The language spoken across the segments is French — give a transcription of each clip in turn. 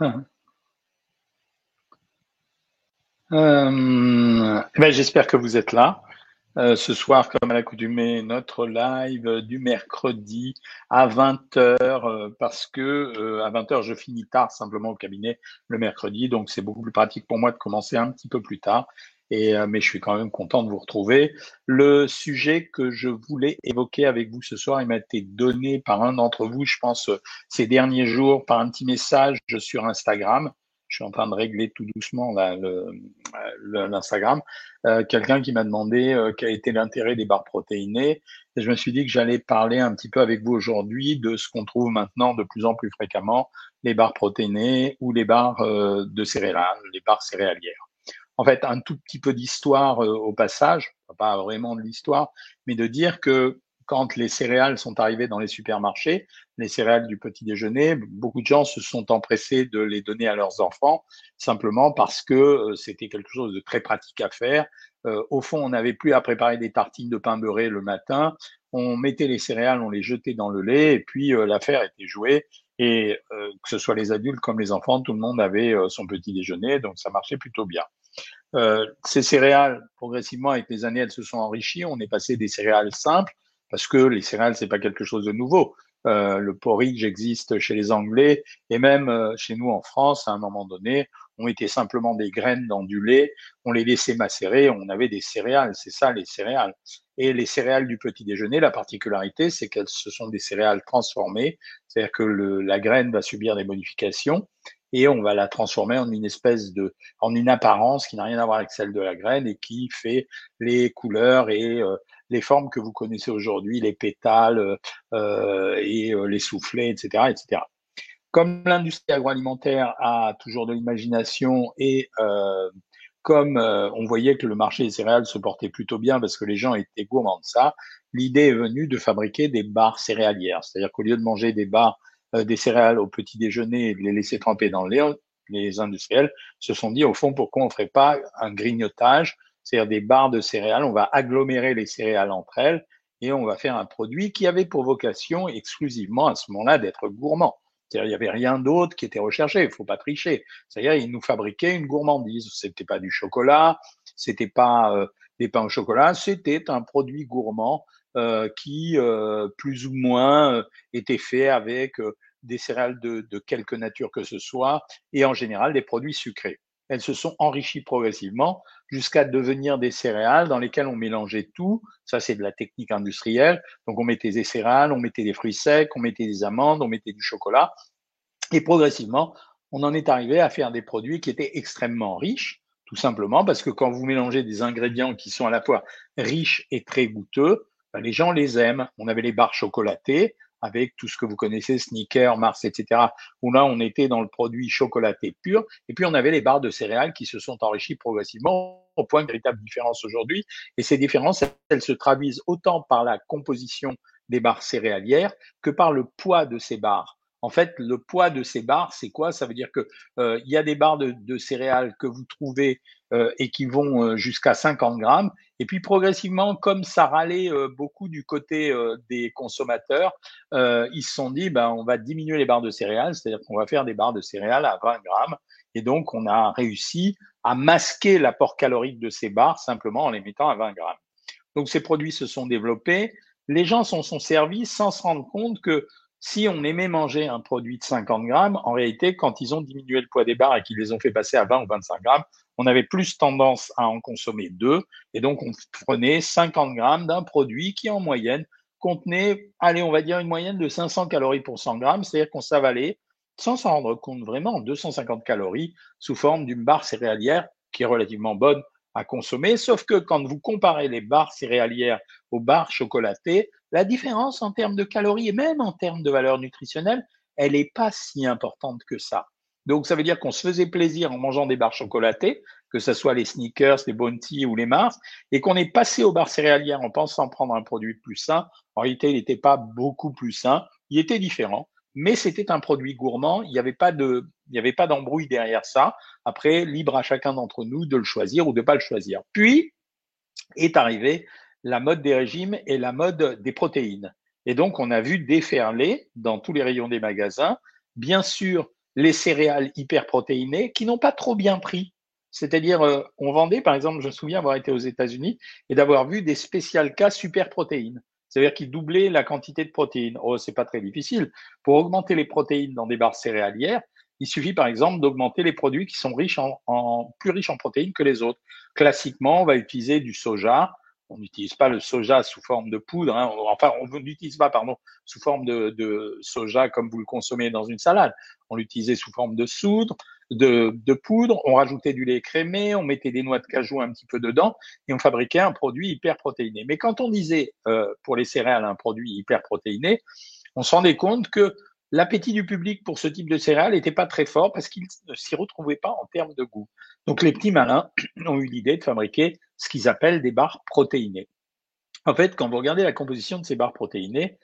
Euh, ben, J'espère que vous êtes là. Euh, ce soir, comme à l'accoutumée, notre live du mercredi à 20h, euh, parce que à 20h, je finis tard simplement au cabinet le mercredi, donc c'est beaucoup plus pratique pour moi de commencer un petit peu plus tard. Et, mais je suis quand même content de vous retrouver. Le sujet que je voulais évoquer avec vous ce soir, il m'a été donné par un d'entre vous, je pense, ces derniers jours, par un petit message sur Instagram je suis en train de régler tout doucement l'Instagram, euh, quelqu'un qui m'a demandé euh, quel était l'intérêt des barres protéinées. Et je me suis dit que j'allais parler un petit peu avec vous aujourd'hui de ce qu'on trouve maintenant de plus en plus fréquemment, les barres protéinées ou les barres euh, de céréales, les barres céréalières. En fait, un tout petit peu d'histoire au passage, pas vraiment de l'histoire, mais de dire que quand les céréales sont arrivées dans les supermarchés, les céréales du petit déjeuner, beaucoup de gens se sont empressés de les donner à leurs enfants, simplement parce que euh, c'était quelque chose de très pratique à faire. Euh, au fond, on n'avait plus à préparer des tartines de pain beurré le matin. On mettait les céréales, on les jetait dans le lait, et puis euh, l'affaire était jouée. Et que ce soit les adultes comme les enfants, tout le monde avait son petit déjeuner, donc ça marchait plutôt bien. Ces céréales, progressivement, avec les années, elles se sont enrichies. On est passé des céréales simples parce que les céréales, c'est pas quelque chose de nouveau. Euh, le porridge existe chez les Anglais et même euh, chez nous en France, à un moment donné, on était simplement des graines dans du lait, on les laissait macérer, on avait des céréales, c'est ça les céréales. Et les céréales du petit déjeuner, la particularité, c'est qu'elles ce sont des céréales transformées, c'est-à-dire que le, la graine va subir des modifications et on va la transformer en une espèce de, en une apparence qui n'a rien à voir avec celle de la graine et qui fait les couleurs et euh, les formes que vous connaissez aujourd'hui, les pétales euh, et euh, les soufflets, etc., etc. Comme l'industrie agroalimentaire a toujours de l'imagination et comme on voyait que le marché des céréales se portait plutôt bien parce que les gens étaient gourmands de ça, l'idée est venue de fabriquer des barres céréalières. C'est-à-dire qu'au lieu de manger des barres, des céréales au petit déjeuner et de les laisser tremper dans le lait, les industriels se sont dit au fond pourquoi on ne ferait pas un grignotage c'est-à-dire des barres de céréales. On va agglomérer les céréales entre elles et on va faire un produit qui avait pour vocation exclusivement à ce moment-là d'être gourmand. C'est-à-dire, il n'y avait rien d'autre qui était recherché. Il faut pas tricher. C'est-à-dire, ils nous fabriquaient une gourmandise. C'était pas du chocolat, c'était pas euh, des pains au chocolat, c'était un produit gourmand euh, qui, euh, plus ou moins, était fait avec des céréales de, de quelque nature que ce soit et en général des produits sucrés elles se sont enrichies progressivement jusqu'à devenir des céréales dans lesquelles on mélangeait tout. Ça, c'est de la technique industrielle. Donc, on mettait des céréales, on mettait des fruits secs, on mettait des amandes, on mettait du chocolat. Et progressivement, on en est arrivé à faire des produits qui étaient extrêmement riches, tout simplement parce que quand vous mélangez des ingrédients qui sont à la fois riches et très goûteux, ben, les gens les aiment. On avait les barres chocolatées, avec tout ce que vous connaissez, sneakers, Mars, etc., où là, on était dans le produit chocolaté pur. Et puis, on avait les barres de céréales qui se sont enrichies progressivement au point de véritable différence aujourd'hui. Et ces différences, elles se traduisent autant par la composition des barres céréalières que par le poids de ces barres. En fait, le poids de ces barres, c'est quoi? Ça veut dire que euh, il y a des barres de, céréales que vous trouvez euh, et qui vont euh, jusqu'à 50 grammes. Et puis progressivement, comme ça râlait beaucoup du côté des consommateurs, ils se sont dit, ben, on va diminuer les barres de céréales, c'est-à-dire qu'on va faire des barres de céréales à 20 grammes. Et donc, on a réussi à masquer l'apport calorique de ces barres simplement en les mettant à 20 grammes. Donc, ces produits se sont développés. Les gens s'en sont servis sans se rendre compte que si on aimait manger un produit de 50 grammes, en réalité, quand ils ont diminué le poids des barres et qu'ils les ont fait passer à 20 ou 25 grammes, on avait plus tendance à en consommer deux. Et donc, on prenait 50 grammes d'un produit qui, en moyenne, contenait, allez, on va dire une moyenne de 500 calories pour 100 grammes, c'est-à-dire qu'on s'avalait, sans s'en rendre compte vraiment, 250 calories sous forme d'une barre céréalière qui est relativement bonne à consommer. Sauf que quand vous comparez les barres céréalières aux barres chocolatées, la différence en termes de calories et même en termes de valeur nutritionnelle, elle n'est pas si importante que ça. Donc, ça veut dire qu'on se faisait plaisir en mangeant des barres chocolatées, que ce soit les sneakers, les bounty ou les Mars, et qu'on est passé aux barres céréalières en pensant prendre un produit plus sain. En réalité, il n'était pas beaucoup plus sain, il était différent mais c'était un produit gourmand. Il n'y avait pas de, il n'y avait pas d'embrouille derrière ça. Après, libre à chacun d'entre nous de le choisir ou de pas le choisir. Puis est arrivée la mode des régimes et la mode des protéines. Et donc, on a vu déferler dans tous les rayons des magasins, bien sûr, les céréales hyperprotéinées qui n'ont pas trop bien pris. C'est-à-dire, euh, on vendait, par exemple, je me souviens avoir été aux États-Unis et d'avoir vu des spécial cas super protéines. C'est-à-dire qu'ils doublaient la quantité de protéines. Oh, c'est pas très difficile. Pour augmenter les protéines dans des barres céréalières, il suffit par exemple d'augmenter les produits qui sont riches en, plus riches en protéines que les autres. Classiquement, on va utiliser du soja. On n'utilise pas le soja sous forme de poudre. Hein. Enfin, on n'utilise pas, pardon, sous forme de, soja comme vous le consommez dans une salade. On l'utilisait sous forme de soudre, de, poudre. On rajoutait du lait crémé, on mettait des noix de cajou un petit peu dedans et on fabriquait un produit hyper protéiné. Mais quand on disait euh, pour les céréales un produit hyper protéiné, on se rendait compte que l'appétit du public pour ce type de céréales n'était pas très fort parce qu'il ne s'y retrouvait pas en termes de goût. Donc les petits malins ont eu l'idée de fabriquer ce qu'ils appellent des barres protéinées. En fait, quand vous regardez la composition de ces barres protéinées,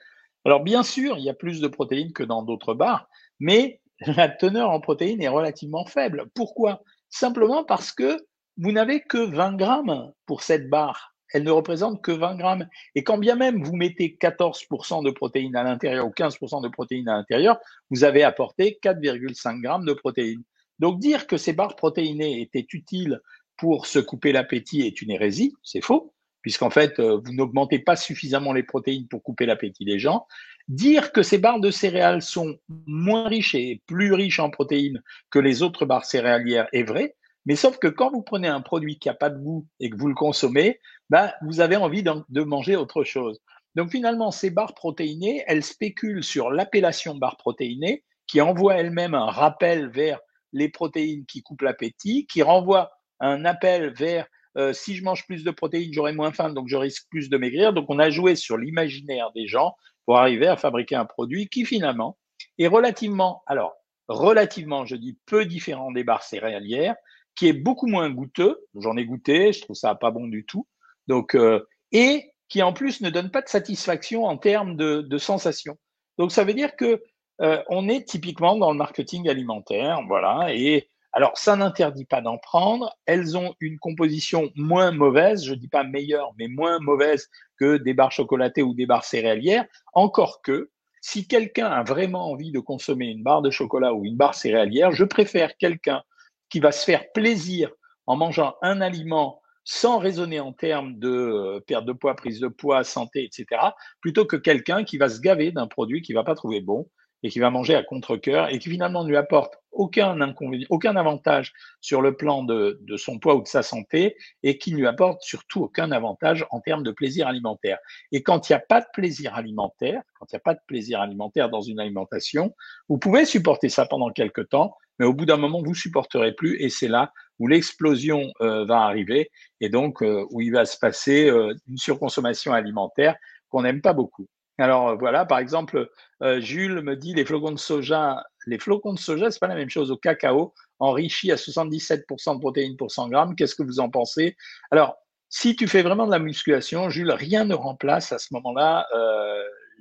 alors bien sûr, il y a plus de protéines que dans d'autres barres, mais la teneur en protéines est relativement faible. Pourquoi? Simplement parce que vous n'avez que 20 grammes pour cette barre elle ne représente que 20 grammes. Et quand bien même vous mettez 14% de protéines à l'intérieur ou 15% de protéines à l'intérieur, vous avez apporté 4,5 grammes de protéines. Donc dire que ces barres protéinées étaient utiles pour se couper l'appétit est une hérésie, c'est faux, puisqu'en fait, euh, vous n'augmentez pas suffisamment les protéines pour couper l'appétit des gens. Dire que ces barres de céréales sont moins riches et plus riches en protéines que les autres barres céréalières est vrai, mais sauf que quand vous prenez un produit qui n'a pas de goût et que vous le consommez, bah, vous avez envie de manger autre chose. Donc finalement, ces barres protéinées, elles spéculent sur l'appellation barre protéinée, qui envoie elle-même un rappel vers les protéines qui coupent l'appétit, qui renvoie un appel vers euh, si je mange plus de protéines, j'aurai moins faim, donc je risque plus de maigrir. Donc on a joué sur l'imaginaire des gens pour arriver à fabriquer un produit qui finalement est relativement, alors relativement, je dis peu différent des barres céréalières, qui est beaucoup moins goûteux. J'en ai goûté, je trouve ça pas bon du tout. Donc, euh, et qui en plus ne donne pas de satisfaction en termes de, sensation. Donc, ça veut dire que euh, on est typiquement dans le marketing alimentaire, voilà. Et alors, ça n'interdit pas d'en prendre. Elles ont une composition moins mauvaise, je dis pas meilleure, mais moins mauvaise que des barres chocolatées ou des barres céréalières. Encore que, si quelqu'un a vraiment envie de consommer une barre de chocolat ou une barre céréalière, je préfère quelqu'un qui va se faire plaisir en mangeant un aliment sans raisonner en termes de euh, perte de poids, prise de poids, santé, etc., plutôt que quelqu'un qui va se gaver d'un produit qu'il va pas trouver bon et qui va manger à contre-cœur et qui finalement ne lui apporte aucun inconvénient, aucun avantage sur le plan de, son poids ou de sa santé et qui ne lui apporte surtout aucun avantage en termes de plaisir alimentaire. Et quand il n'y a pas de plaisir alimentaire, quand il n'y a pas de plaisir alimentaire dans une alimentation, vous pouvez supporter ça pendant quelque temps, mais au bout d'un moment, vous supporterez plus et c'est là où l'explosion euh, va arriver et donc euh, où il va se passer euh, une surconsommation alimentaire qu'on n'aime pas beaucoup. Alors voilà, par exemple, Jules me dit les flocons de soja, les flocons de soja, c'est pas la même chose au cacao, enrichi à 77% de protéines pour 100 grammes. Qu'est-ce que vous en pensez? Alors, si tu fais vraiment de la musculation, Jules, rien ne remplace à ce moment-là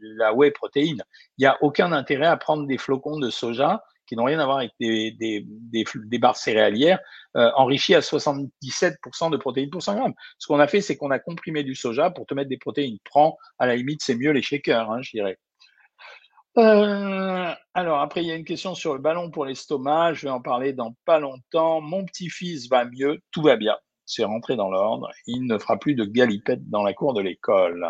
la whey protéine. Il n'y a aucun intérêt à prendre des flocons de soja qui n'ont rien à voir avec des, barres céréalières, euh, enrichies à 77% de protéines pour 100 grammes. Ce qu'on a fait, c'est qu'on a comprimé du soja pour te mettre des protéines. Prends, à la limite, c'est mieux les shakers, hein, je dirais. Euh, alors, après, il y a une question sur le ballon pour l'estomac. Je vais en parler dans pas longtemps. Mon petit-fils va mieux, tout va bien. C'est rentré dans l'ordre. Il ne fera plus de galipette dans la cour de l'école.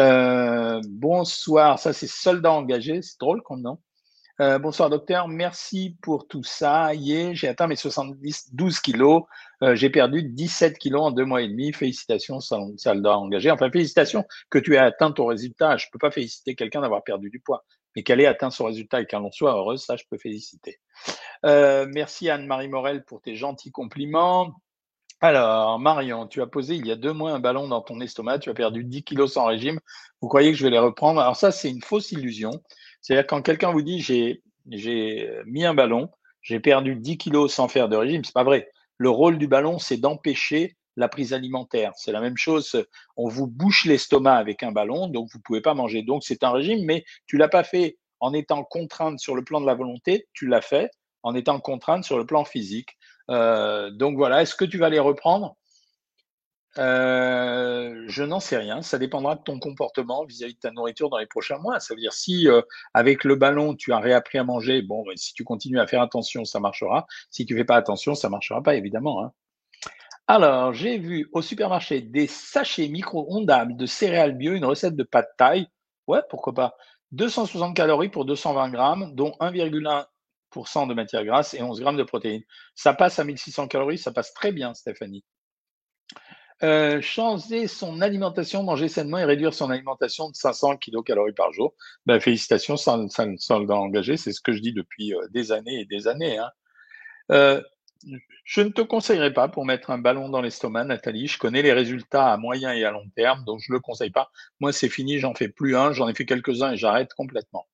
Euh, bonsoir, ça c'est soldat engagé, c'est drôle comme nom. Euh, bonsoir docteur, merci pour tout ça. Hier, j'ai atteint mes 70, 12 kilos. Euh, j'ai perdu 17 kilos en deux mois et demi. Félicitations, soldat engagé. Enfin, félicitations que tu aies atteint ton résultat. Je peux pas féliciter quelqu'un d'avoir perdu du poids, mais qu'elle ait atteint son résultat et qu'elle en soit heureuse, ça, je peux féliciter. Euh, merci Anne-Marie Morel pour tes gentils compliments. Alors, Marion, tu as posé il y a deux mois un ballon dans ton estomac, tu as perdu 10 kilos sans régime. Vous croyez que je vais les reprendre? Alors ça, c'est une fausse illusion. C'est-à-dire quand quelqu'un vous dit j'ai j'ai mis un ballon, j'ai perdu 10 kilos sans faire de régime, c'est pas vrai. Le rôle du ballon, c'est d'empêcher la prise alimentaire. C'est la même chose. On vous bouche l'estomac avec un ballon, donc vous pouvez pas manger. Donc c'est un régime, mais tu l'as pas fait en étant contrainte sur le plan de la volonté, tu l'as fait en étant contrainte sur le plan physique. Euh, donc voilà, est-ce que tu vas les reprendre? Euh, je n'en sais rien. Ça dépendra de ton comportement vis-à-vis de ta nourriture dans les prochains mois. Ça veut dire si euh, avec le ballon tu as réappris à manger, bon, ben, si tu continues à faire attention, ça marchera. Si tu fais pas attention, ça marchera pas évidemment. Hein. Alors, j'ai vu au supermarché des sachets micro-ondables de céréales bio, une recette de pâte taille. Ouais, pourquoi pas. 260 calories pour 220 grammes, dont 1,1% de matière grasse et 11 grammes de protéines. Ça passe à 1600 calories, ça passe très bien, Stéphanie. Euh, changer son alimentation, manger sainement et réduire son alimentation de 500 kcal par jour. Ben, félicitations, sans, sans, engagé, c'est ce que je dis depuis euh, des années et des années. Hein. Euh, je ne te conseillerais pas pour mettre un ballon dans l'estomac, Nathalie. Je connais les résultats à moyen et à long terme, donc je ne le conseille pas. Moi, c'est fini, j'en fais plus un, j'en ai fait quelques-uns et j'arrête complètement.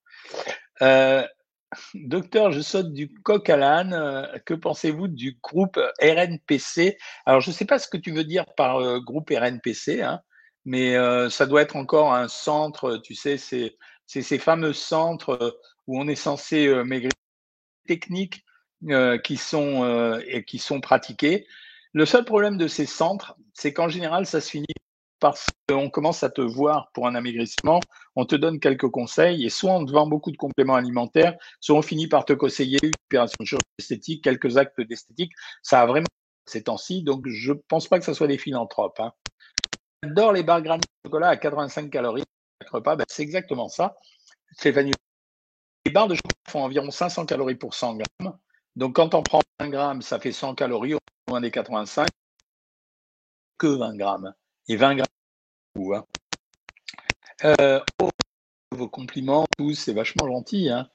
Docteur, je saute du coq à l'âne. Euh, que pensez-vous du groupe RNPC Alors, je ne sais pas ce que tu veux dire par euh, groupe RNPC, hein, mais euh, ça doit être encore un centre, tu sais, c'est ces fameux centres où on est censé maigrir techniques qui, sont, et qui sont pratiquées. Le seul problème de ces centres, c'est qu'en général, ça se finit parce qu'on commence à te voir pour un amaigrissement, on te donne quelques conseils et soit on te vend beaucoup de compléments alimentaires, soit on finit par te conseiller une opération de esthétique, quelques actes d'esthétique. Ça a vraiment ces temps-ci, donc je ne pense pas que ce soit des philanthropes. Hein. J'adore les barres granulées de chocolat à 85 calories repas, ben c'est exactement ça. Stéphanie, les barres de chocolat font environ 500 calories pour 100 grammes. Donc quand on prend 1 gramme, ça fait 100 calories au moins des 85, que 20 grammes et 20 grammes. Hein. Euh, oh, vos compliments, tous, c'est vachement gentil. Hein.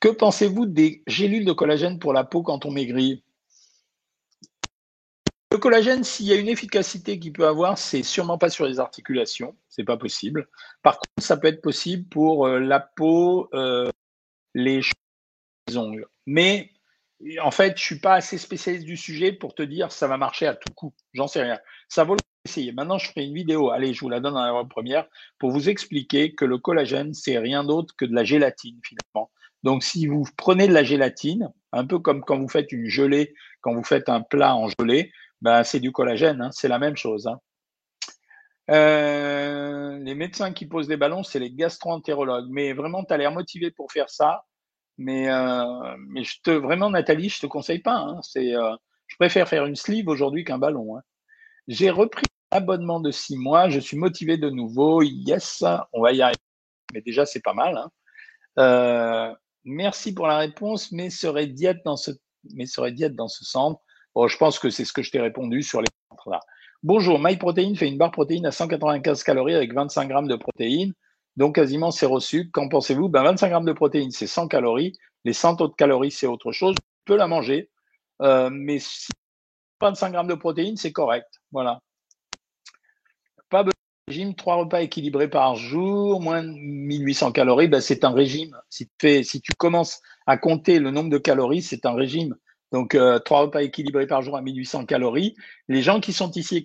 Que pensez-vous des gélules de collagène pour la peau quand on maigrit? Le collagène, s'il y a une efficacité qu'il peut avoir, c'est sûrement pas sur les articulations, c'est pas possible. Par contre, ça peut être possible pour euh, la peau, euh, les ongles. Mais en fait, je suis pas assez spécialiste du sujet pour te dire ça va marcher à tout coup. J'en sais rien. Ça vaut essayer. Maintenant, je ferai une vidéo, allez, je vous la donne dans la première, pour vous expliquer que le collagène, c'est rien d'autre que de la gélatine, finalement. Donc, si vous prenez de la gélatine, un peu comme quand vous faites une gelée, quand vous faites un plat en gelée, ben, c'est du collagène, hein, c'est la même chose. Hein. Euh, les médecins qui posent des ballons, c'est les gastro-entérologues. Mais vraiment, tu as l'air motivé pour faire ça. Mais, euh, mais je te, vraiment, Nathalie, je te conseille pas. Hein. Euh, je préfère faire une sleeve aujourd'hui qu'un ballon. J'ai repris l'abonnement de six mois. Je suis motivé de nouveau. Yes, on va y arriver. Mais déjà, c'est pas mal. Hein. Euh, merci pour la réponse. Mais serait diète dans ce, mais serait diète dans ce centre? Bon, je pense que c'est ce que je t'ai répondu sur les centres là. Bonjour, MyProtein fait une barre protéine à 195 calories avec 25 grammes de protéines, donc quasiment zéro sucre. Qu'en pensez-vous? Ben, 25 grammes de protéines, c'est 100 calories. Les 100 autres calories, c'est autre chose. Tu peux la manger, euh, mais si 25 grammes de protéines, c'est correct. Voilà. Pas besoin de régime, trois repas équilibrés par jour, moins de 1800 calories, ben c'est un régime. Si tu, commences à compter le nombre de calories, c'est un régime. Donc, euh, trois repas équilibrés par jour à 1800 calories. Les gens qui sont ici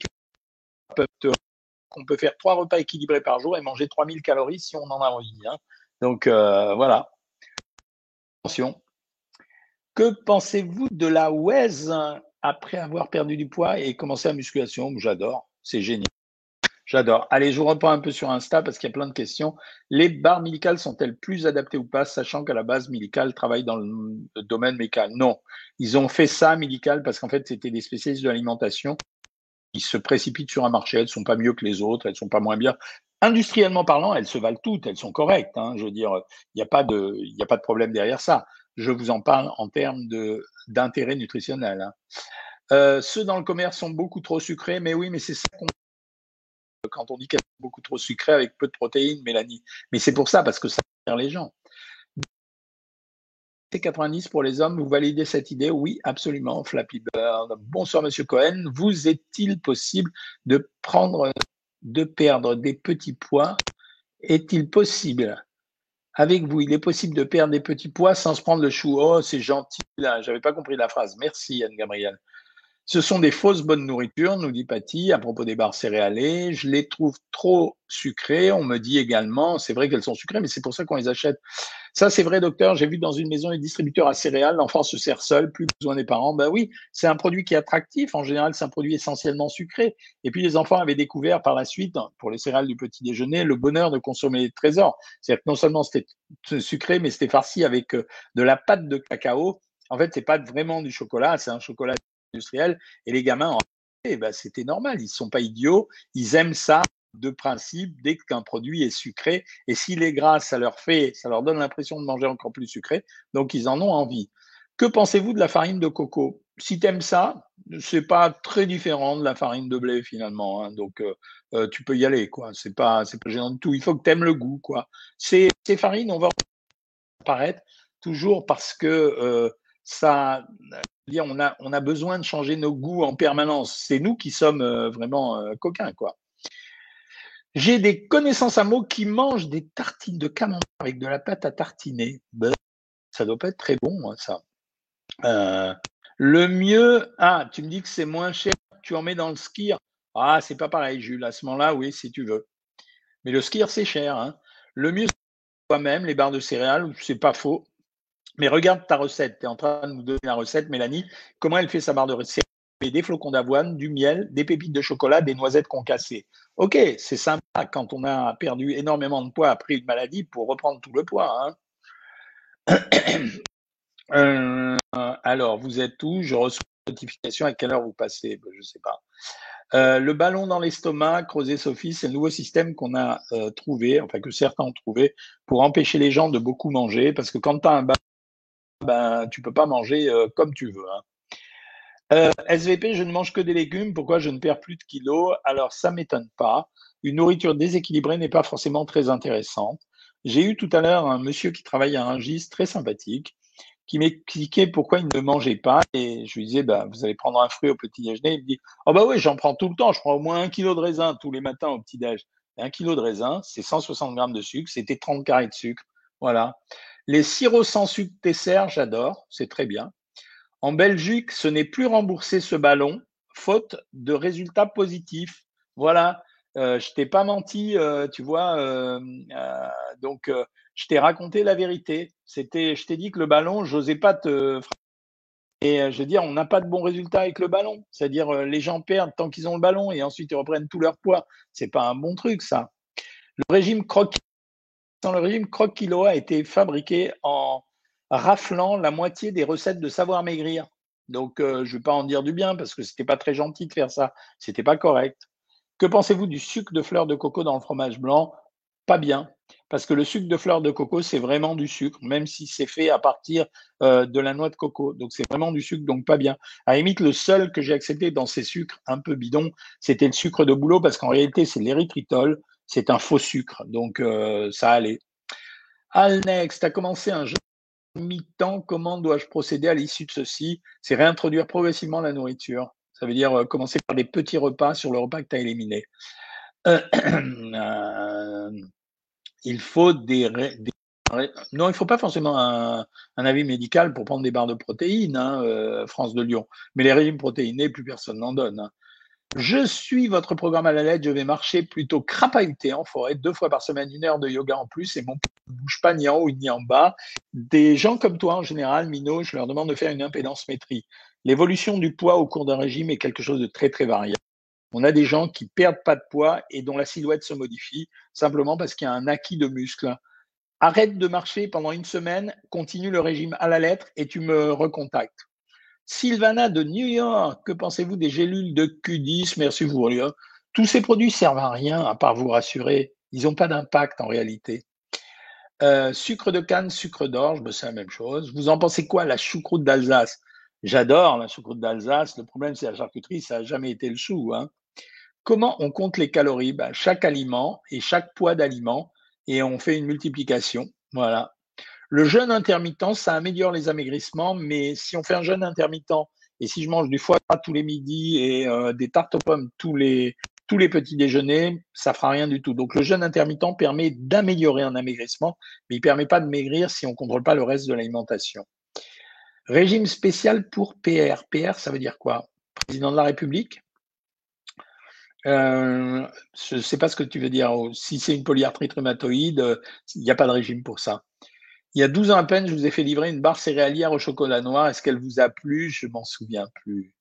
peuvent on peut faire trois repas équilibrés par jour et manger 3000 calories si on en a envie. Hein. Donc, euh, voilà. Attention. Que pensez-vous de la WES après avoir perdu du poids et commencé la musculation? J'adore, c'est génial. J'adore. Allez, je vous reprends un peu sur Insta parce qu'il y a plein de questions. Les barres médicales sont-elles plus adaptées ou pas, sachant qu'à la base, médical travaille dans le domaine médical? Non. Ils ont fait ça, médical, parce qu'en fait, c'était des spécialistes de l'alimentation qui se précipitent sur un marché. Elles ne sont pas mieux que les autres, elles ne sont pas moins bien. Industriellement parlant, elles se valent toutes, elles sont correctes. Hein. je veux dire, il n'y a, pas de, a pas de problème derrière ça. Je vous en parle en termes d'intérêt nutritionnel. Hein. Euh, ceux dans le commerce sont beaucoup trop sucrés, mais oui, mais c'est ça qu'on quand on dit qu'elles sont beaucoup trop sucrées avec peu de protéines, Mélanie. Mais c'est pour ça, parce que ça sert les gens. C90 pour les hommes, vous validez cette idée? Oui, absolument, Flappy Bird. Bonsoir, Monsieur Cohen. Vous est-il possible de prendre, de perdre des petits poids Est-il possible? Avec vous, il est possible de perdre des petits poids sans se prendre le chou. Oh, c'est gentil, là. J'avais pas compris la phrase. Merci, Anne-Gabrielle. Ce sont des fausses bonnes nourritures, nous dit Patty, à propos des barres céréalées. Je les trouve trop sucrées. On me dit également, c'est vrai qu'elles sont sucrées, mais c'est pour ça qu'on les achète. Ça, c'est vrai, docteur. J'ai vu dans une maison les distributeurs à céréales, l'enfant se sert seul, plus besoin des parents. Ben oui, c'est un produit qui est attractif. En général, c'est un produit essentiellement sucré. Et puis, les enfants avaient découvert par la suite, pour les céréales du petit déjeuner, le bonheur de consommer les trésors. C'est-à-dire que non seulement c'était sucré, mais c'était farci avec euh, de la pâte de cacao. En fait, c'est pas vraiment du chocolat, c'est un chocolat industriel. Et les gamins, eh ben, c'était normal, ils sont pas idiots, ils aiment ça de principe dès qu'un produit est sucré. Et s'il est gras, ça leur fait, ça leur donne l'impression de manger encore plus sucré, donc ils en ont envie. Que pensez-vous de la farine de coco? Si tu aimes ça, c'est pas très différent de la farine de blé finalement. Hein. donc euh, euh, tu peux y aller, quoi. C'est pas, c'est pas gênant du tout. Il faut que tu aimes le goût, quoi. Ces, ces farines, on va apparaître toujours parce que euh, ça, on a, on a besoin de changer nos goûts en permanence. C'est nous qui sommes euh, vraiment euh, coquins, quoi. J'ai des connaissances à mots qui mangent des tartines de camembert avec de la pâte à tartiner. Ben, ça doit pas être très bon, hein, ça. Euh, le mieux, ah, tu me dis que c'est moins cher, tu en mets dans le skier. Ah, c'est pas pareil, Jules. À ce moment-là, oui, si tu veux. Mais le skier, c'est cher. Hein. Le mieux, c'est toi-même, les barres de céréales, c'est pas faux. Mais regarde ta recette. Tu es en train de nous donner la recette, Mélanie. Comment elle fait sa barre de recette des flocons d'avoine, du miel, des pépites de chocolat, des noisettes concassées. Ok, c'est sympa quand on a perdu énormément de poids après une maladie pour reprendre tout le poids. Hein. Euh, alors, vous êtes où? Je reçois une notification à quelle heure vous passez? Ben, Je ne sais pas. Euh, le ballon dans l'estomac, creuser Sophie, c'est le nouveau système qu'on a euh, trouvé, enfin que certains ont trouvé, pour empêcher les gens de beaucoup manger, parce que quand tu as un ballon ben, tu peux pas manger euh, comme tu veux. Hein. Euh, SVP, je ne mange que des légumes. Pourquoi je ne perds plus de kilos? Alors, ça m'étonne pas. Une nourriture déséquilibrée n'est pas forcément très intéressante. J'ai eu tout à l'heure un monsieur qui travaille à un GIS très sympathique qui m'expliquait pourquoi il ne mangeait pas. Et je lui disais, bah, vous allez prendre un fruit au petit déjeuner. Il me dit, oh bah oui, j'en prends tout le temps. Je prends au moins un kilo de raisin tous les matins au petit déj. Un kilo de raisin, c'est 160 grammes de sucre. C'était 30 carrés de sucre. Voilà. Les sirops sans sucre Tesser, j'adore, c'est très bien. En Belgique, ce n'est plus remboursé ce ballon, faute de résultats positifs. Voilà, euh, je t'ai pas menti, euh, tu vois. Euh, donc, je t'ai raconté la vérité. C'était, je t'ai dit que le ballon, j'osais pas te. Et je veux dire, on n'a pas de bons résultats avec le ballon. C'est-à-dire, les gens perdent tant qu'ils ont le ballon et ensuite ils reprennent tout leur poids. C'est pas un bon truc, ça. Le régime croquis dans le régime Croque Kilo a été fabriqué en raflant la moitié des recettes de savoir maigrir. Donc, euh, je ne vais pas en dire du bien parce que ce n'était pas très gentil de faire ça. Ce n'était pas correct. Que pensez-vous du sucre de fleur de coco dans le fromage blanc? Pas bien. Parce que le sucre de fleur de coco, c'est vraiment du sucre, même si c'est fait à partir euh, de la noix de coco. Donc, c'est vraiment du sucre, donc pas bien. À limite, le seul que j'ai accepté dans ces sucres un peu bidons, c'était le sucre de boulot parce qu'en réalité, c'est l'érythritol c'est un faux sucre. Donc, euh, ça allait. Alnex, tu as commencé un jeu mi-temps. Comment dois-je procéder à l'issue de ceci? C'est réintroduire progressivement la nourriture. Ça veut dire euh, commencer par des petits repas sur le repas que tu as éliminé. Euh, il faut des, non, il ne faut pas forcément un, avis médical pour prendre des barres de protéines, hein, France de Lyon. Mais les régimes protéinés, plus personne n'en donne. Hein. Je suis votre programme à la lettre. Je vais marcher plutôt crapahuté en forêt, deux fois par semaine, une heure de yoga en plus, et mon ne bouge pas ni en haut ni en bas. Des gens comme toi, en général, Mino, je leur demande de faire une impédance métrie. L'évolution du poids au cours d'un régime est quelque chose de très, très variable. On a des gens qui perdent pas de poids et dont la silhouette se modifie simplement parce qu'il y a un acquis de muscle. Arrête de marcher pendant une semaine, continue le régime à la lettre et tu me recontactes. Sylvana de New York, que pensez-vous des gélules de Q10 Merci vous. Tous ces produits servent à rien à part vous rassurer. Ils n'ont pas d'impact en réalité. Euh, sucre de canne, sucre d'orge, ben, c'est la même chose. Vous en pensez quoi la choucroute d'Alsace? J'adore la choucroute d'Alsace. Le problème, c'est la charcuterie, ça n'a jamais été le chou. Hein. Comment on compte les calories? Ben, Chaque aliment et chaque poids d'aliment, et on fait une multiplication. Voilà. Le jeûne intermittent, ça améliore les amaigrissements, mais si on fait un jeûne intermittent et si je mange du foie gras tous les midis et euh, des tartes aux pommes tous les, tous les petits déjeuners, ça fera rien du tout. Donc le jeûne intermittent permet d'améliorer un amaigrissement, mais il permet pas de maigrir si on ne contrôle pas le reste de l'alimentation. Régime spécial pour PR. PR, ça veut dire quoi? Président de la République? Euh, je ne sais pas ce que tu veux dire. Si c'est une polyarthrite rhumatoïde, il n'y a pas de régime pour ça. Il y a 12 ans à peine, je vous ai fait livrer une barre céréalière au chocolat noir. Est-ce qu'elle vous a plu? Je m'en souviens plus.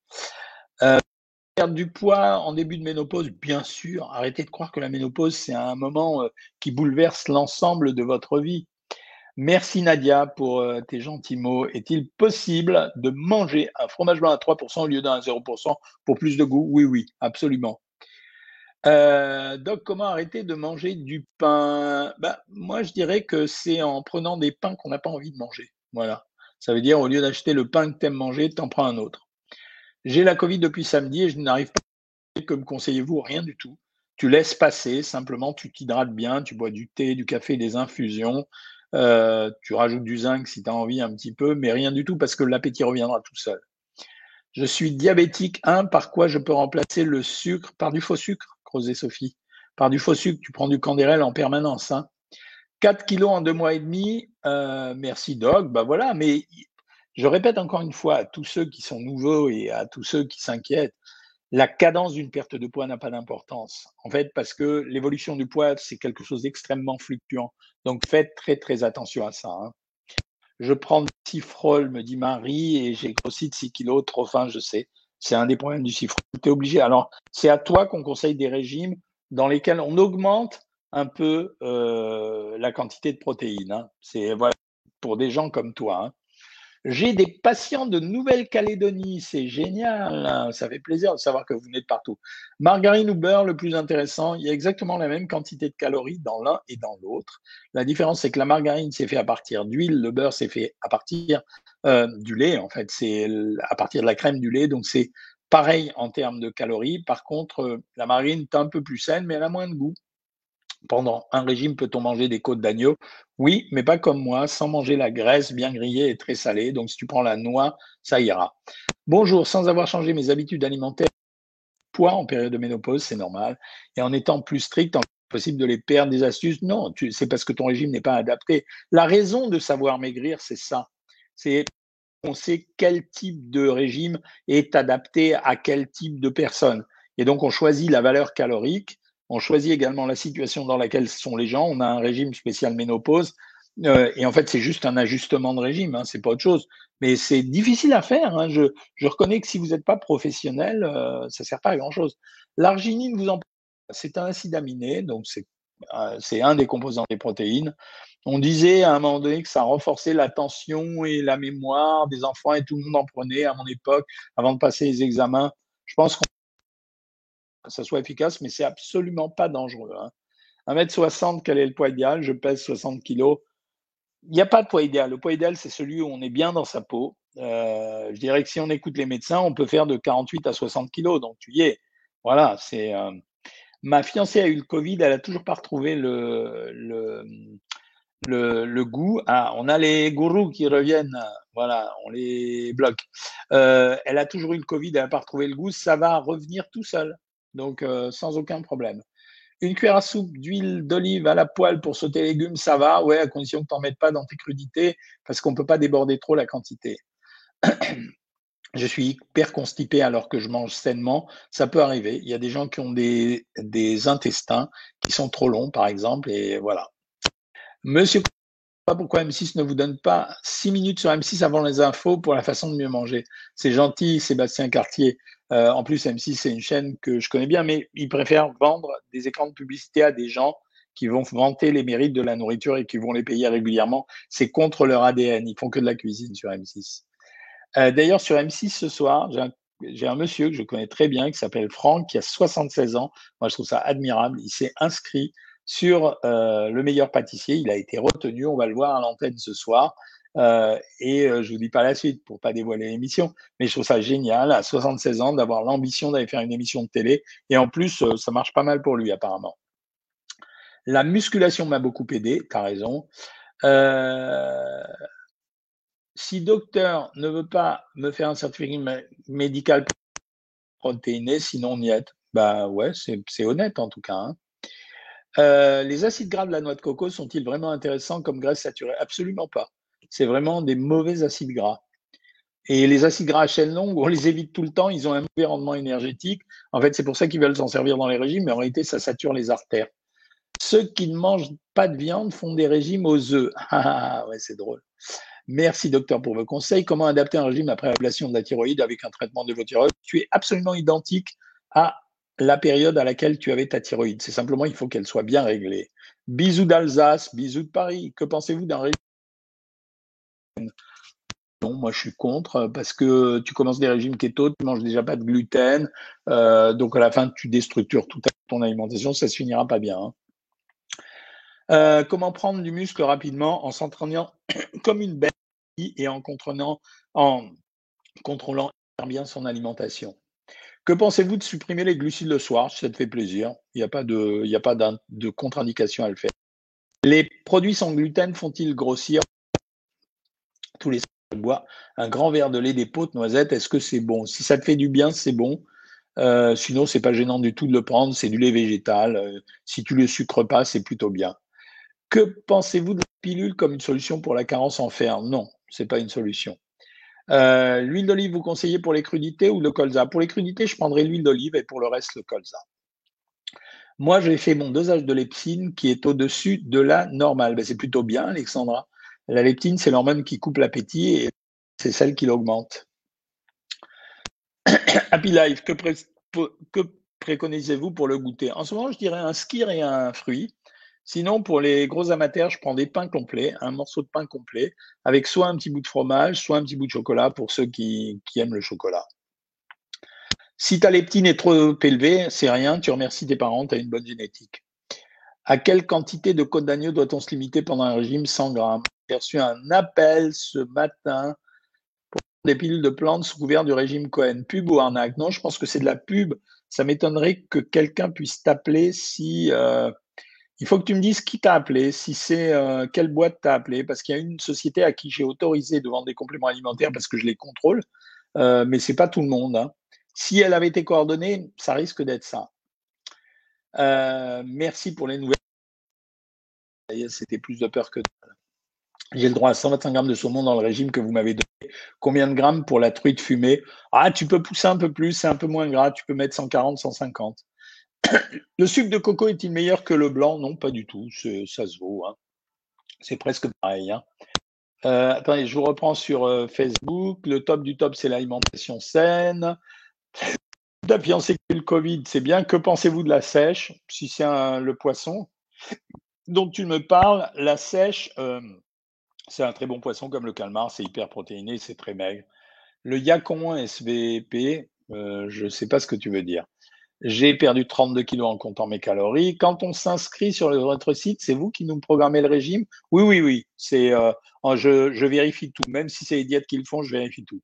Euh, perdre du poids en début de ménopause, bien sûr. Arrêtez de croire que la ménopause, c'est un moment euh, qui bouleverse l'ensemble de votre vie. Merci Nadia pour euh, tes gentils mots. Est-il possible de manger un fromage blanc à 3% au lieu d'un à 0% pour plus de goût? Oui, oui, absolument. Euh, donc, comment arrêter de manger du pain? Bah, Moi, je dirais que c'est en prenant des pains qu'on n'a pas envie de manger. Voilà. Ça veut dire, au lieu d'acheter le pain que tu aimes manger, tu en prends un autre. J'ai la Covid depuis samedi et je n'arrive pas, comme conseillez-vous, rien du tout. Tu laisses passer, simplement, tu t'hydrates bien, tu bois du thé, du café, des infusions. Euh, tu rajoutes du zinc si tu as envie un petit peu, mais rien du tout parce que l'appétit reviendra tout seul. Je suis diabétique 1, par quoi je peux remplacer le sucre? Par du faux sucre Sophie. Par du faux sucre, tu prends du candérel en permanence. 4 hein. kilos en deux mois et demi, euh, merci Doc, bah voilà, mais je répète encore une fois à tous ceux qui sont nouveaux et à tous ceux qui s'inquiètent, la cadence d'une perte de poids n'a pas d'importance. En fait, parce que l'évolution du poids, c'est quelque chose d'extrêmement fluctuant. Donc faites très très attention à ça. Hein. Je prends du cifrol, me dit Marie, et j'ai grossi de 6 kilos, trop fin, je sais. C'est un des problèmes du chiffre. Tu es obligé. Alors, c'est à toi qu'on conseille des régimes dans lesquels on augmente un peu euh, la quantité de protéines. Hein. C'est voilà, pour des gens comme toi. Hein. J'ai des patients de Nouvelle-Calédonie, c'est génial, hein. ça fait plaisir de savoir que vous venez de partout. Margarine ou beurre, le plus intéressant, il y a exactement la même quantité de calories dans l'un et dans l'autre. La différence, c'est que la margarine, c'est fait à partir d'huile, le beurre, c'est fait à partir euh, du lait, en fait, c'est à partir de la crème du lait, donc c'est pareil en termes de calories. Par contre, euh, la margarine est un peu plus saine, mais elle a moins de goût. Pendant un régime, peut-on manger des côtes d'agneau? Oui, mais pas comme moi, sans manger la graisse bien grillée et très salée. Donc, si tu prends la noix, ça ira. Bonjour, sans avoir changé mes habitudes alimentaires, poids en période de ménopause, c'est normal. Et en étant plus strict, en possible de les perdre des astuces? Non, c'est parce que ton régime n'est pas adapté. La raison de savoir maigrir, c'est ça. C'est on sait quel type de régime est adapté à quel type de personne. Et donc, on choisit la valeur calorique on choisit également la situation dans laquelle sont les gens. On a un régime spécial ménopause. Euh, et en fait, c'est juste un ajustement de régime, hein, c'est pas autre chose. Mais c'est difficile à faire. Hein. Je, reconnais que si vous n'êtes pas professionnel, euh, ça sert pas à grand chose. L'arginine, vous en c'est un acide aminé, donc euh, c'est un des composants des protéines. On disait à un moment donné que ça renforçait l'attention et la mémoire des enfants et tout le monde en prenait à mon époque avant de passer les examens. Je pense qu'on ça soit efficace, mais c'est absolument pas dangereux. 1m60, hein. quel est le poids idéal? Je pèse 60 kg. Il n'y a pas de poids idéal. Le poids idéal, c'est celui où on est bien dans sa peau. Euh, je dirais que si on écoute les médecins, on peut faire de 48 à 60 kg. Donc tu y es. Voilà, c'est. Euh, ma fiancée a eu le Covid, elle a toujours pas retrouvé le, le, goût. Ah, on a les gourous qui reviennent. Voilà, on les bloque. Euh, elle a toujours eu le Covid, elle n'a pas retrouvé le goût. Ça va revenir tout seul donc euh, sans aucun problème. Une cuillère à soupe d'huile d'olive à la poêle pour sauter les légumes, ça va, ouais, à condition que tu n'en mettes pas dans tes crudités, parce qu'on ne peut pas déborder trop la quantité. je suis hyper constipé alors que je mange sainement, ça peut arriver. Il y a des gens qui ont des, intestins qui sont trop longs, par exemple, et voilà. Monsieur, pas pourquoi M6 ne vous donne pas 6 minutes sur M6 avant les infos pour la façon de mieux manger? C'est gentil, Sébastien Cartier. Euh, en plus, M6, c'est une chaîne que je connais bien, mais ils préfèrent vendre des écrans de publicité à des gens qui vont vanter les mérites de la nourriture et qui vont les payer régulièrement. C'est contre leur ADN. Ils font que de la cuisine sur M6. Euh, d'ailleurs, sur M6 ce soir, j'ai un, monsieur que je connais très bien qui s'appelle Franck, qui a 76 ans. Moi, je trouve ça admirable. Il s'est inscrit sur euh, le meilleur pâtissier. Il a été retenu. On va le voir à l'antenne ce soir. Euh, et euh, je vous dis pas la suite pour pas dévoiler l'émission, mais je trouve ça génial à 76 ans d'avoir l'ambition d'aller faire une émission de télé. Et en plus, euh, ça marche pas mal pour lui apparemment. La musculation m'a beaucoup aidé, tu as raison. si docteur ne veut pas me faire un certificat médical protéiné, sinon on y est. Bah ouais, c'est honnête en tout cas. Hein. les acides gras de la noix de coco sont-ils vraiment intéressants comme graisse saturée? Absolument pas c'est vraiment des mauvais acides gras. Et les acides gras à chaîne longue, on les évite tout le temps, ils ont un mauvais rendement énergétique. En fait, c'est pour ça qu'ils veulent s'en servir dans les régimes, mais en réalité, ça sature les artères. Ceux qui ne mangent pas de viande font des régimes aux œufs. Ah, ouais, c'est drôle. Merci, docteur, pour vos conseils. Comment adapter un régime après l'ablation de la thyroïde avec un traitement de votre thyroïde Tu es absolument identique à la période à laquelle tu avais ta thyroïde. C'est simplement, il faut qu'elle soit bien réglée. Bisous d'Alsace, bisous de Paris. Que pensez-vous d'un régime non, moi je suis contre parce que tu commences des régimes kéto, tu manges déjà pas de gluten, euh, donc à la fin tu déstructures toute ton alimentation, ça se finira pas bien. Hein. Euh, comment prendre du muscle rapidement en s'entraînant comme une bête et en contrôlant, en contrôlant bien son alimentation? Que pensez-vous de supprimer les glucides le soir? Ça te fait plaisir Il n'y a pas de, a pas de contre-indication à le faire. Les produits sans gluten font-ils grossir tous les bois un grand verre de lait des potes noisettes Est-ce que c'est bon? Si ça te fait du bien, c'est bon. Euh, sinon, c'est pas gênant du tout de le prendre. C'est du lait végétal. Euh, si tu le sucres pas, c'est plutôt bien. Que pensez-vous de la pilule comme une solution pour la carence en fer? Non, c'est pas une solution. Euh, l'huile d'olive, vous conseillez pour les crudités ou le colza? Pour les crudités, je prendrai l'huile d'olive et pour le reste, le colza. Moi, j'ai fait mon dosage de leptine qui est au-dessus de la normale. Ben, c'est plutôt bien, Alexandra. La leptine, c'est l'hormone qui coupe l'appétit et c'est celle qui l'augmente. Happy Life, que, préconisez-vous pour le goûter? En ce moment, je dirais un skir et un fruit. Sinon, pour les gros amateurs, je prends des pains complets, un morceau de pain complet, avec soit un petit bout de fromage, soit un petit bout de chocolat pour ceux qui, aiment le chocolat. Si ta leptine est trop élevée, c'est rien, tu remercies tes parents, tu as une bonne génétique. À quelle quantité de côte d'agneau doit-on se limiter pendant un régime 100 grammes? Reçu un appel ce matin pour des pilules de plantes sous couvert du régime Cohen. Pub ou arnaque? Non, je pense que c'est de la pub. Ça m'étonnerait que quelqu'un puisse t'appeler si... Euh, il faut que tu me dises qui t'a appelé, si c'est euh, quelle boîte t'a appelé, parce qu'il y a une société à qui j'ai autorisé de vendre des compléments alimentaires parce que je les contrôle, euh, mais c'est pas tout le monde. Hein. Si elle avait été coordonnée, ça risque d'être ça. Euh, merci pour les nouvelles. C'était plus de peur que de J'ai le droit à 125 grammes de saumon dans le régime que vous m'avez donné. Combien de grammes pour la truite fumée? Ah, tu peux pousser un peu plus, c'est un peu moins gras. Tu peux mettre 140, 150 le sucre de coco est-il meilleur que le blanc? Non, pas du tout. Ça se vaut. Hein. C'est presque pareil. Hein. Euh, attendez, je vous reprends sur euh, Facebook. Le top du top, c'est l'alimentation saine. La c'est que le Covid, c'est bien. Que pensez-vous de la sèche? Si c'est le poisson? Dont tu me parles, la sèche, euh, c'est un très bon poisson comme le calmar. C'est hyper protéiné, c'est très maigre. Le yacon SVP, je ne sais pas ce que tu veux dire. J'ai perdu 32 kilos en comptant mes calories. Quand on s'inscrit sur votre site, c'est vous qui nous programmez le régime? Oui, oui, oui. C'est, euh, je, je, vérifie tout. Même si c'est les diètes qui le font, je vérifie tout.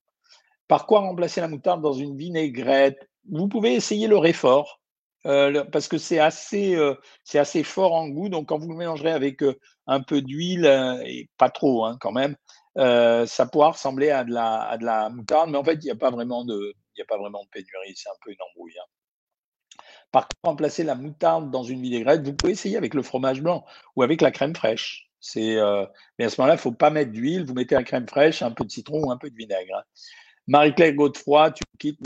Par quoi remplacer la moutarde dans une vinaigrette? Vous pouvez essayer le réfort. Euh, parce que c'est assez, euh, c'est assez fort en goût. Donc, quand vous le mélangerez avec euh, un peu d'huile, et pas trop hein, quand même, ça pourra ressembler à de, la, moutarde. Mais en fait, il n'y a pas vraiment de, pénurie. C'est un peu une embrouille. Hein. Par contre, remplacer la moutarde dans une vinaigrette, vous pouvez essayer avec le fromage blanc ou avec la crème fraîche. Mais à ce moment-là, il ne faut pas mettre d'huile. Vous mettez la crème fraîche, un peu de citron ou un peu de vinaigre. Hein. Marie-Claire Godefroy, tu quittes.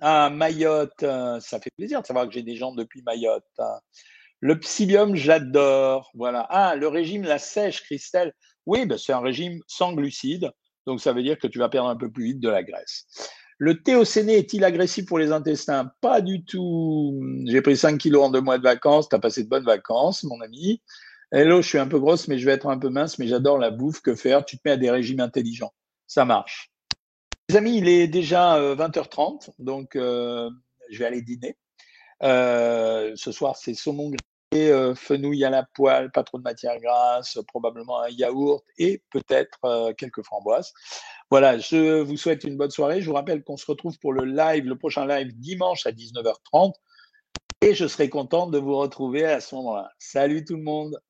Ah, Mayotte, euh, ça fait plaisir de savoir que j'ai des gens depuis Mayotte. Hein. Le psyllium, j'adore. Voilà. Ah, le régime la sèche, Christelle. Oui, ben c'est un régime sans glucides. Donc, ça veut dire que tu vas perdre un peu plus vite de la graisse. Le théocéné est-il agressif pour les intestins? Pas du tout. J'ai pris 5 kilos en deux mois de vacances. Tu as passé de bonnes vacances, mon ami. Hello, je suis un peu grosse, mais je vais être un peu mince, mais j'adore la bouffe. Que faire? Tu te mets à des régimes intelligents. Ça marche. Les amis, il est déjà 20h30, euh, donc euh, je vais aller dîner. Euh, ce soir, c'est saumon grillé, fenouil à la poêle, pas trop de matière grasse, probablement un yaourt et peut-être quelques framboises. Voilà, je vous souhaite une bonne soirée. Je vous rappelle qu'on se retrouve pour le live, le prochain live dimanche à 19h30. Et je serai content de vous retrouver à ce moment-là. Salut tout le monde.